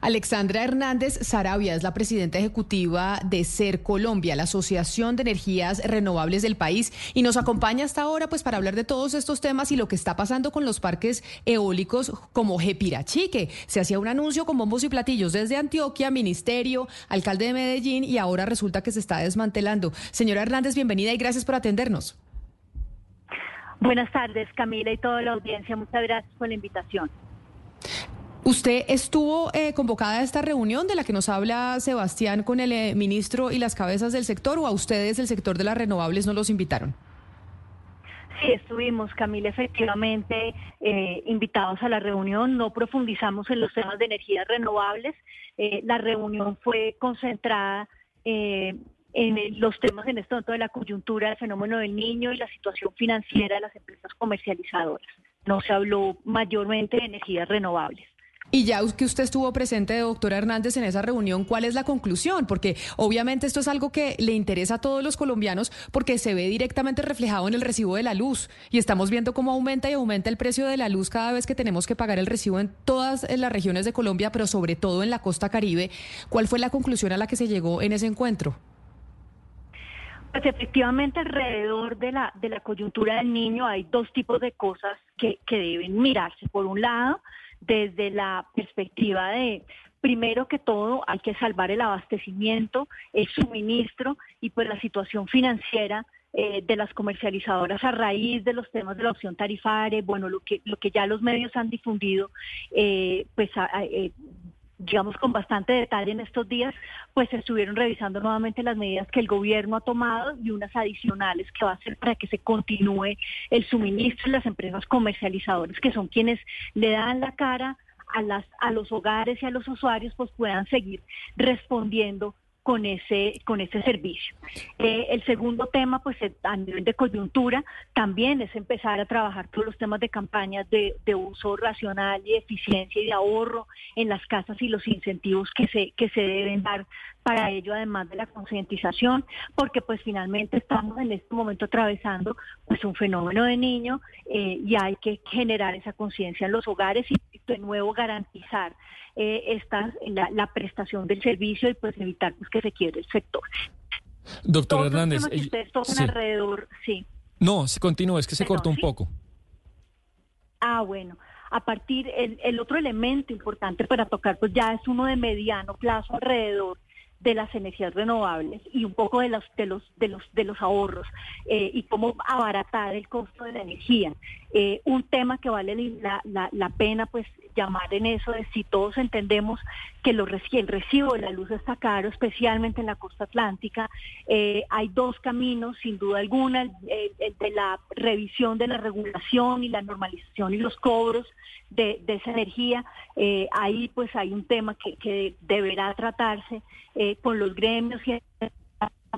Alexandra Hernández Sarabia es la presidenta ejecutiva de SER Colombia, la Asociación de Energías Renovables del país, y nos acompaña hasta ahora pues para hablar de todos estos temas y lo que está pasando con los parques eólicos como Gepirachi, que se hacía un anuncio con bombos y platillos desde Antioquia, ministerio, alcalde de Medellín y ahora resulta que se está desmantelando. Señora Hernández, bienvenida y gracias por atendernos. Buenas tardes, Camila y toda la audiencia. Muchas gracias por la invitación. ¿Usted estuvo eh, convocada a esta reunión de la que nos habla Sebastián con el eh, ministro y las cabezas del sector o a ustedes, el sector de las renovables, no los invitaron? Sí, estuvimos, Camila, efectivamente eh, invitados a la reunión. No profundizamos en los temas de energías renovables. la reunión fue concentrada en los temas en este momento de la coyuntura, el fenómeno del niño y la situación financiera de las empresas comercializadoras. No se habló mayormente de energías renovables. Y ya que usted estuvo presente, doctora Hernández, en esa reunión, ¿cuál es la conclusión? Porque obviamente esto es algo que le interesa a todos los colombianos porque se ve directamente reflejado en el recibo de la luz y estamos viendo cómo aumenta y aumenta el precio de la luz cada vez que tenemos que pagar el recibo en todas las regiones de Colombia, pero sobre todo en la costa caribe. ¿Cuál fue la conclusión a la que se llegó en ese encuentro? Pues efectivamente alrededor de la, de la coyuntura del niño hay dos tipos de cosas que, que deben mirarse. Por un lado, desde la perspectiva de primero que todo hay que salvar el abastecimiento, el suministro y pues la situación financiera eh, de las comercializadoras a raíz de los temas de la opción tarifaria, bueno, lo que, lo que ya los medios han difundido, eh, pues eh, digamos con bastante detalle en estos días, pues estuvieron revisando nuevamente las medidas que el gobierno ha tomado y unas adicionales que va a hacer para que se continúe el suministro en las empresas comercializadoras, que son quienes le dan la cara a, las, a los hogares y a los usuarios, pues puedan seguir respondiendo con ese, con ese servicio. Eh, el segundo tema, pues a nivel de coyuntura, también es empezar a trabajar todos los temas de campañas de, de, uso racional y eficiencia y de ahorro en las casas y los incentivos que se, que se deben dar para ello, además de la concientización, porque pues finalmente estamos en este momento atravesando pues un fenómeno de niño eh, y hay que generar esa conciencia en los hogares y de nuevo garantizar eh, esta, la, prestación del servicio y pues evitar pues, que se quiebre el sector. Doctor Hernández, que ustedes tocan alrededor, sí. No, se continúa, es que se cortó un poco. Ah, bueno. A partir, el, el otro elemento importante para tocar, pues ya es uno de mediano plazo alrededor de las energías renovables y un poco de los de los de los de los ahorros eh, y cómo abaratar el costo de la energía eh, un tema que vale la, la, la, pena pues llamar en eso es si todos entendemos que el recibo de la luz está caro especialmente en la costa atlántica. Eh, hay dos caminos sin duda alguna el, de la revisión de la regulación y la normalización y los cobros de, de esa energía. Ahí pues hay un tema que, deberá tratarse eh, con los gremios y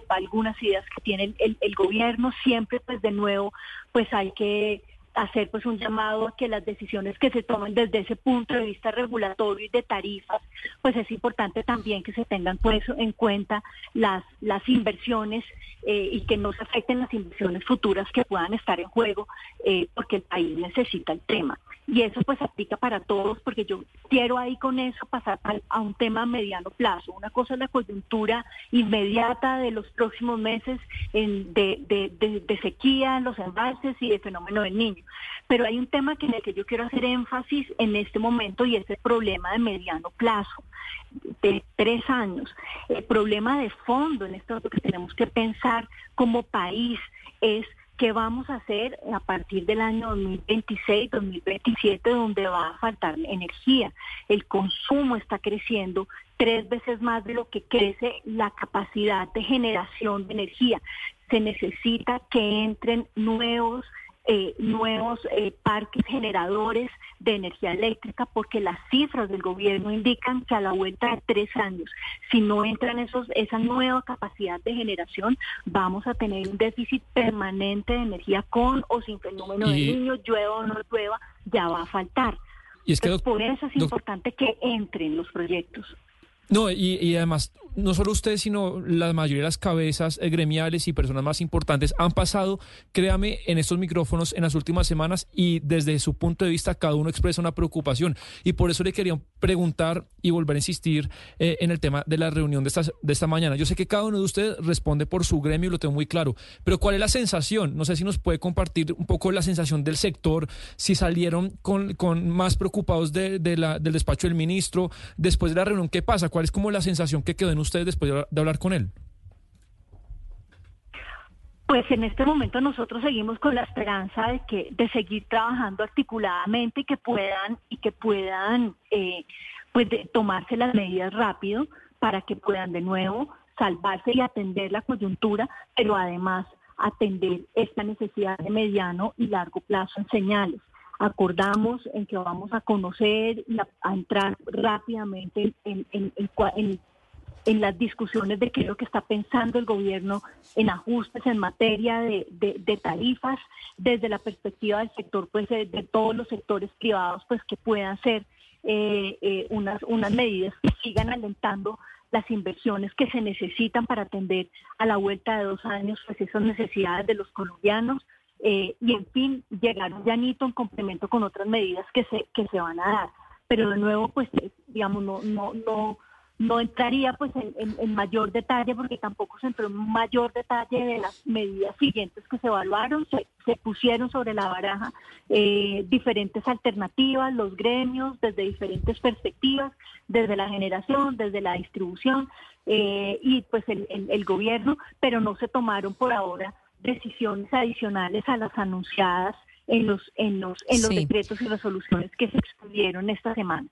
algunas ideas que tiene el, el, gobierno, siempre pues de nuevo pues hay que hacer pues un llamado a que las decisiones que se tomen desde ese punto de vista regulatorio y de tarifas, pues es importante también que se tengan pues en cuenta las, las inversiones eh, y que no se afecten las inversiones futuras que puedan estar en juego, eh, porque el país necesita el tema. Y eso pues aplica para todos, porque yo quiero ahí con eso pasar a, un tema a mediano plazo. Una cosa es la coyuntura inmediata de los próximos meses de, sequía en los embalses y de fenómeno del niño. Pero hay un tema que en el que yo quiero hacer énfasis en este momento y es el problema de mediano plazo, de tres años. El problema de fondo en esto que tenemos que pensar como país es ¿Qué vamos a hacer a partir del año 2026, 2027, donde va a faltar energía? El consumo está creciendo tres veces más de lo que crece la capacidad de generación de energía. Se necesita que entren nuevos eh, nuevos eh, parques generadores de energía eléctrica porque las cifras del gobierno indican que a la vuelta de tres años, si no entran esos, esa nueva capacidad de generación, vamos a tener un déficit permanente de energía con o sin fenómeno de niño, llueva o no llueva, ya va a faltar. Y es que, por eso es importante que entren los proyectos. No, y, además, no solo usted, sino la mayoría de las cabezas eh, gremiales y personas más importantes han pasado, créame, en estos micrófonos en las últimas semanas y desde su punto de vista cada uno expresa una preocupación. Y por eso le quería preguntar y volver a insistir eh, en el tema de la reunión de esta, de esta mañana. Yo sé que cada uno de ustedes responde por su gremio y lo tengo muy claro, pero ¿cuál es la sensación? No sé si nos puede compartir un poco la sensación del sector, si salieron con, con más preocupados de, la, del despacho del ministro después de la reunión. ¿Qué pasa? ¿Cuál es como la sensación que quedó en ustedes después de hablar con él? Pues en este momento nosotros seguimos con la esperanza de que de seguir trabajando articuladamente y que puedan y que puedan eh, pues tomarse las medidas rápido para que puedan de nuevo salvarse y atender la coyuntura, pero además atender esta necesidad de mediano y largo plazo en señales acordamos en que vamos a conocer y a, entrar rápidamente en, las discusiones de qué es lo que está pensando el gobierno en ajustes en materia de, tarifas desde la perspectiva del sector, pues de, todos los sectores privados, pues que puedan ser eh, eh, unas, unas medidas que sigan alentando las inversiones que se necesitan para atender a la vuelta de dos años pues esas necesidades de los colombianos, eh, y en fin, llegar un llanito en complemento con otras medidas que se, que se van a dar. Pero de nuevo, pues, eh, digamos, no, no, no, no entraría pues en, mayor detalle porque tampoco se entró en mayor detalle de las medidas siguientes que se evaluaron, se, pusieron sobre la baraja eh, diferentes alternativas, los gremios desde diferentes perspectivas, desde la generación, desde la distribución y pues el, el gobierno, pero no se tomaron por ahora decisiones adicionales a las anunciadas en los en los en los decretos y resoluciones que se expidieron esta semana.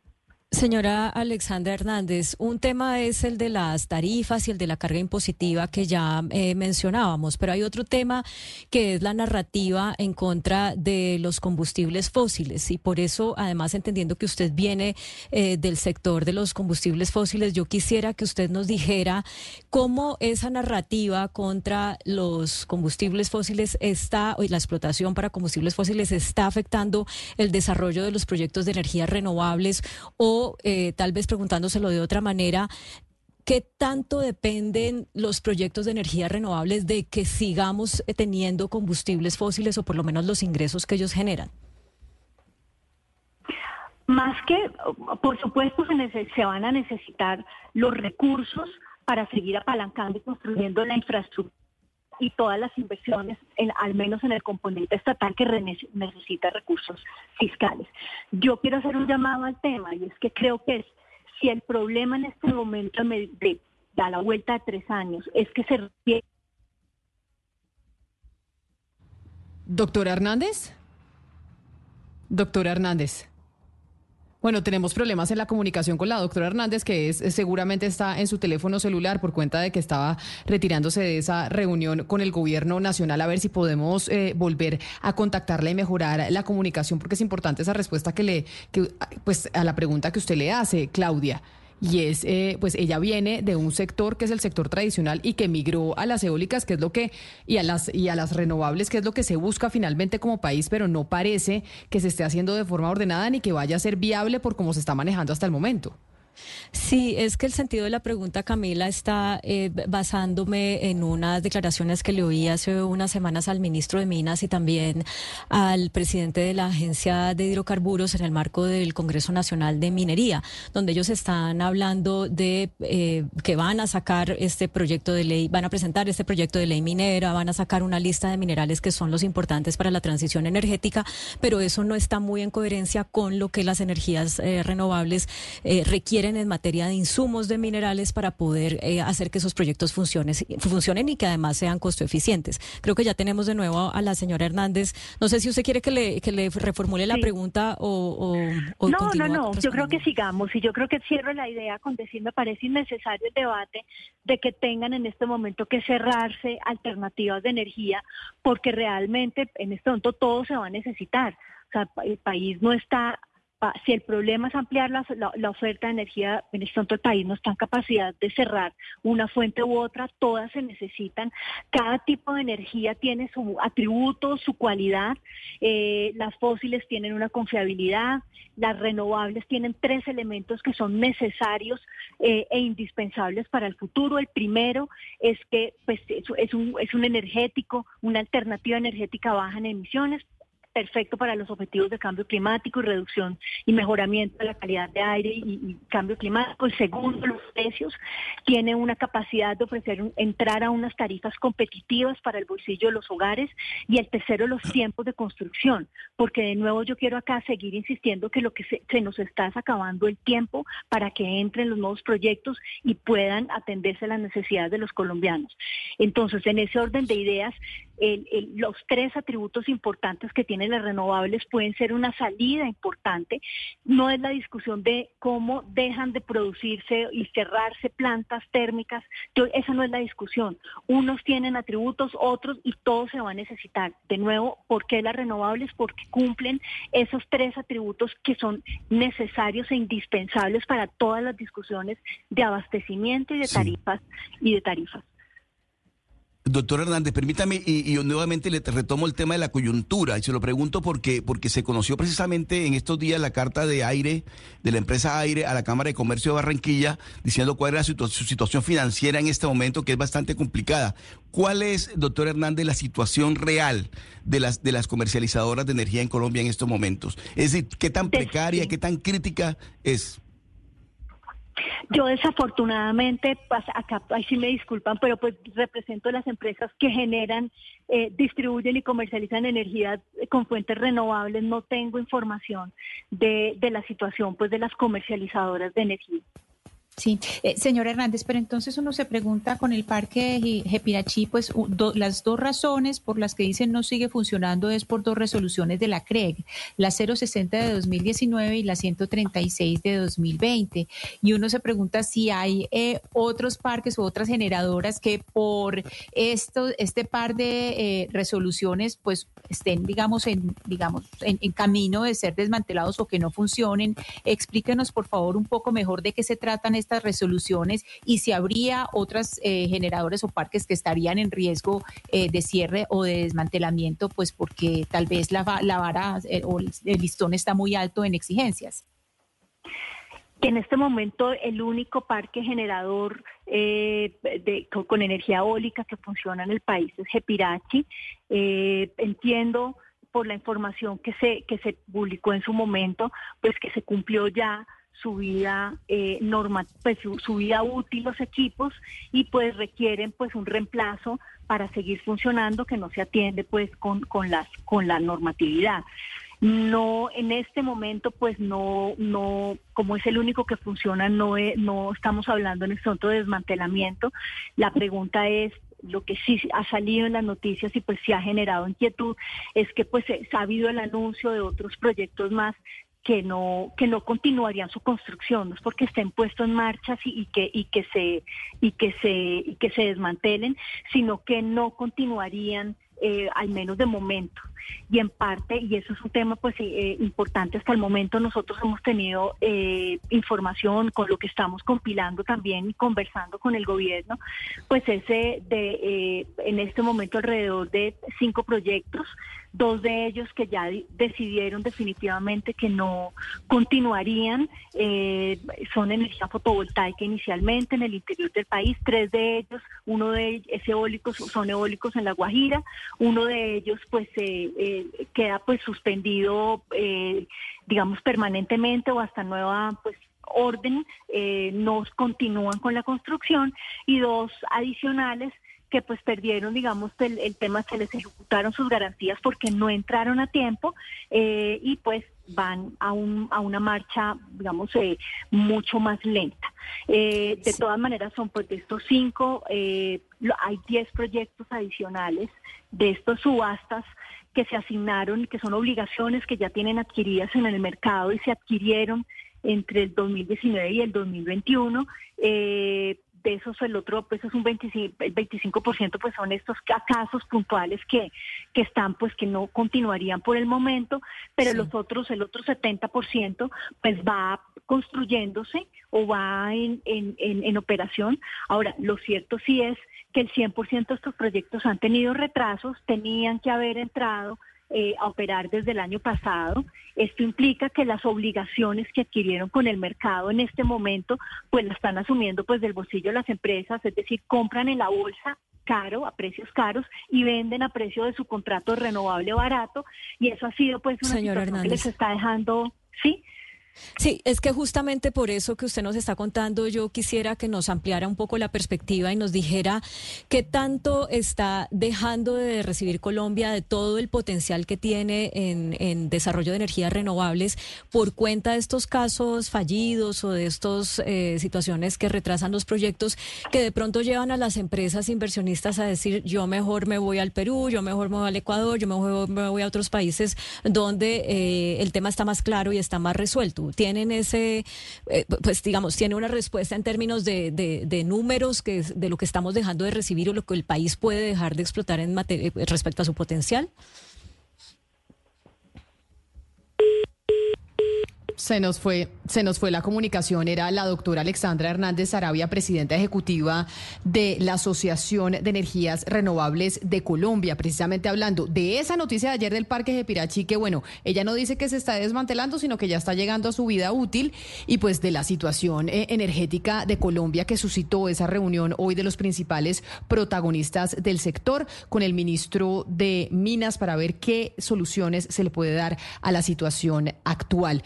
Señora Alexandra Hernández, un tema es el de las tarifas y el de la carga impositiva que ya eh, mencionábamos, pero hay otro tema que es la narrativa en contra de los combustibles fósiles. Y por eso, además, entendiendo que usted viene eh, del sector de los combustibles fósiles, yo quisiera que usted nos dijera cómo esa narrativa contra los combustibles fósiles está, y la explotación para combustibles fósiles está afectando el desarrollo de los proyectos de energías renovables o eh, tal vez preguntándoselo de otra manera, ¿Qué tanto dependen los proyectos de energía renovables de que sigamos eh, teniendo combustibles fósiles o por lo menos los ingresos que ellos generan? Más que, por supuesto, se van a necesitar los recursos para seguir apalancando y construyendo la infraestructura y todas las inversiones, al menos en el componente estatal que necesita recursos fiscales. Yo quiero hacer un llamado al tema y es que creo que es, si el problema en este momento da la vuelta de tres años es que se. Doctora Hernández. Doctora Hernández. Bueno, tenemos problemas en la comunicación con la doctora Hernández, que es seguramente está en su teléfono celular por cuenta de que estaba retirándose de esa reunión con el gobierno nacional. A ver si podemos eh, volver a contactarla y mejorar la comunicación, porque es importante esa respuesta que le, que, pues, a la pregunta que usted le hace, Claudia y es, eh, pues ella viene de un sector que es el sector tradicional y que migró a las eólicas, que es lo que, y a las, y a las renovables, que es lo que se busca finalmente como país, pero no parece que se esté haciendo de forma ordenada ni que vaya a ser viable por cómo se está manejando hasta el momento. Sí, es que el sentido de la pregunta, Camila, está eh, basándome en unas declaraciones que le oí hace unas semanas al ministro de Minas y también al presidente de la Agencia de Hidrocarburos en el marco del Congreso Nacional de Minería, donde ellos están hablando de eh, que van a sacar este proyecto de ley, van a presentar este proyecto de ley minera, van a sacar una lista de minerales que son los importantes para la transición energética, pero eso no está muy en coherencia con lo que las energías eh, renovables requieren en materia de insumos de minerales para poder eh, hacer que esos proyectos funcionen, funcionen y que además sean costo eficientes. Creo que ya tenemos de nuevo a la señora Hernández. No sé si usted quiere que le, que le reformule la pregunta o, o, No, no, no. Yo creo que sigamos y yo creo que cierro la idea con decir me parece innecesario el debate de que tengan en este momento que cerrarse alternativas de energía porque realmente en este momento todo se va a necesitar. O sea, el país no está si el problema es ampliar la, oferta de energía, en este momento el país no está en capacidad de cerrar una fuente u otra, todas se necesitan. Cada tipo de energía tiene su atributo, su cualidad. Eh, las fósiles tienen una confiabilidad, las renovables tienen tres elementos que son necesarios eh, e indispensables para el futuro. El primero es que pues, es, un, es un energético, una alternativa energética baja en emisiones perfecto para los objetivos de cambio climático y reducción y mejoramiento de la calidad de aire y, cambio climático. El segundo, los precios, tiene una capacidad de ofrecer entrar a unas tarifas competitivas para el bolsillo de los hogares. Y el tercero, los tiempos de construcción, porque de nuevo yo quiero acá seguir insistiendo que lo que se, nos está es acabando el tiempo para que entren los nuevos proyectos y puedan atenderse las necesidades de los colombianos. Entonces, en ese orden de ideas, los tres atributos importantes que tienen las renovables pueden ser una salida importante. No es la discusión de cómo dejan de producirse y cerrarse plantas térmicas. Esa no es la discusión. Unos tienen atributos, otros y todos se van a necesitar. De nuevo, ¿por qué las renovables? Porque cumplen esos tres atributos que son necesarios e indispensables para todas las discusiones de abastecimiento y de tarifas y de tarifas. Doctor Hernández, permítame, y, yo nuevamente le retomo el tema de la coyuntura, y se lo pregunto porque, porque se conoció precisamente en estos días la carta de aire de la empresa Aire a la Cámara de Comercio de Barranquilla, diciendo cuál era su, situación financiera en este momento, que es bastante complicada. ¿Cuál es, doctor Hernández, la situación real de las, de las comercializadoras de energía en Colombia en estos momentos? Es decir, ¿qué tan precaria, qué tan crítica es? Yo desafortunadamente, pues, acá ahí sí me disculpan, pero pues represento las empresas que generan, eh, distribuyen y comercializan energía con fuentes renovables. No tengo información de, de la situación pues de las comercializadoras de energía. Sí, eh, señor Hernández, pero entonces uno se pregunta con el parque de pues las dos razones por las que dicen no sigue funcionando es por dos resoluciones de la CREG, la 060 de 2019 y la 136 de 2020. Y uno se pregunta si hay eh, otros parques u otras generadoras que por esto, este par de eh, resoluciones pues estén, digamos, en, digamos, en, en camino de ser desmantelados o que no funcionen. Explíquenos, por favor, un poco mejor de qué se tratan estas resoluciones y si habría otras eh, generadores o parques que estarían en riesgo eh, de cierre o de desmantelamiento, pues porque tal vez la, la vara eh, o el listón está muy alto en exigencias. En este momento el único parque generador de, con, energía eólica que funciona en el país es Jepirachi. entiendo por la información que se, que se publicó en su momento, pues que se cumplió ya su vida eh, norma, pues su, vida útil los equipos y pues requieren pues un reemplazo para seguir funcionando que no se atiende pues con, con las con la normatividad. No en este momento pues no no como es el único que funciona no no estamos hablando en este momento de desmantelamiento. La pregunta es lo que sí ha salido en las noticias y pues sí ha generado inquietud es que pues ha habido el anuncio de otros proyectos más que no que no continuarían su construcción no es porque estén puestos en marcha y, que y que se y que se y que se desmantelen sino que no continuarían eh, al menos de momento y en parte y eso es un tema pues eh, importante hasta el momento nosotros hemos tenido eh, información con lo que estamos compilando también y conversando con el gobierno pues ese de en este momento alrededor de cinco proyectos dos de ellos que ya decidieron definitivamente que no continuarían, eh, son energía fotovoltaica inicialmente en el interior del país, tres de ellos, uno de ellos es eólicos, son eólicos en La Guajira, uno de ellos pues eh, eh, queda pues suspendido, digamos permanentemente o hasta nueva pues orden, no continúan con la construcción y dos adicionales que pues perdieron, digamos, el, tema, se les ejecutaron sus garantías porque no entraron a tiempo eh, y pues van a, un, a una marcha, digamos, eh, mucho más lenta. Eh, de todas maneras, son pues de estos cinco, hay diez proyectos adicionales de estos subastas que se asignaron, que son obligaciones que ya tienen adquiridas en el mercado y se adquirieron entre el 2019 y el 2021. Eh, de esos el otro, pues es un 25, el 25% pues son estos casos puntuales que, que están, pues que no continuarían por el momento, pero los otros, el otro 70% pues va construyéndose o va en, en, en, en operación. Ahora, lo cierto sí es que el 100% de estos proyectos han tenido retrasos, tenían que haber entrado eh, a operar desde el año pasado. Esto implica que las obligaciones que adquirieron con el mercado en este momento, pues la están asumiendo pues del bolsillo de las empresas, es decir, compran en la bolsa caro, a precios caros, y venden a precio de su contrato renovable barato, y eso ha sido pues una situación que les está dejando, sí, Sí, es que justamente por eso que usted nos está contando, yo quisiera que nos ampliara un poco la perspectiva y nos dijera qué tanto está dejando de recibir Colombia de todo el potencial que tiene en, desarrollo de energías renovables por cuenta de estos casos fallidos o de estas eh, situaciones que retrasan los proyectos que de pronto llevan a las empresas inversionistas a decir yo mejor me voy al Perú, yo mejor me voy al Ecuador, yo mejor me voy a otros países donde eh, el tema está más claro y está más resuelto tienen ese, eh, pues digamos, tiene una respuesta en términos de, de, números que de lo que estamos dejando de recibir o lo que el país puede dejar de explotar en materia, respecto a su potencial? Se nos fue, se nos fue la comunicación. Era la doctora Alexandra Hernández Arabia, presidenta ejecutiva de la Asociación de Energías Renovables de Colombia, precisamente hablando de esa noticia de ayer del Parque de Pirachi, que bueno, ella no dice que se está desmantelando, sino que ya está llegando a su vida útil, y pues de la situación eh, energética de Colombia que suscitó esa reunión hoy de los principales protagonistas del sector con el ministro de Minas para ver qué soluciones se le puede dar a la situación actual.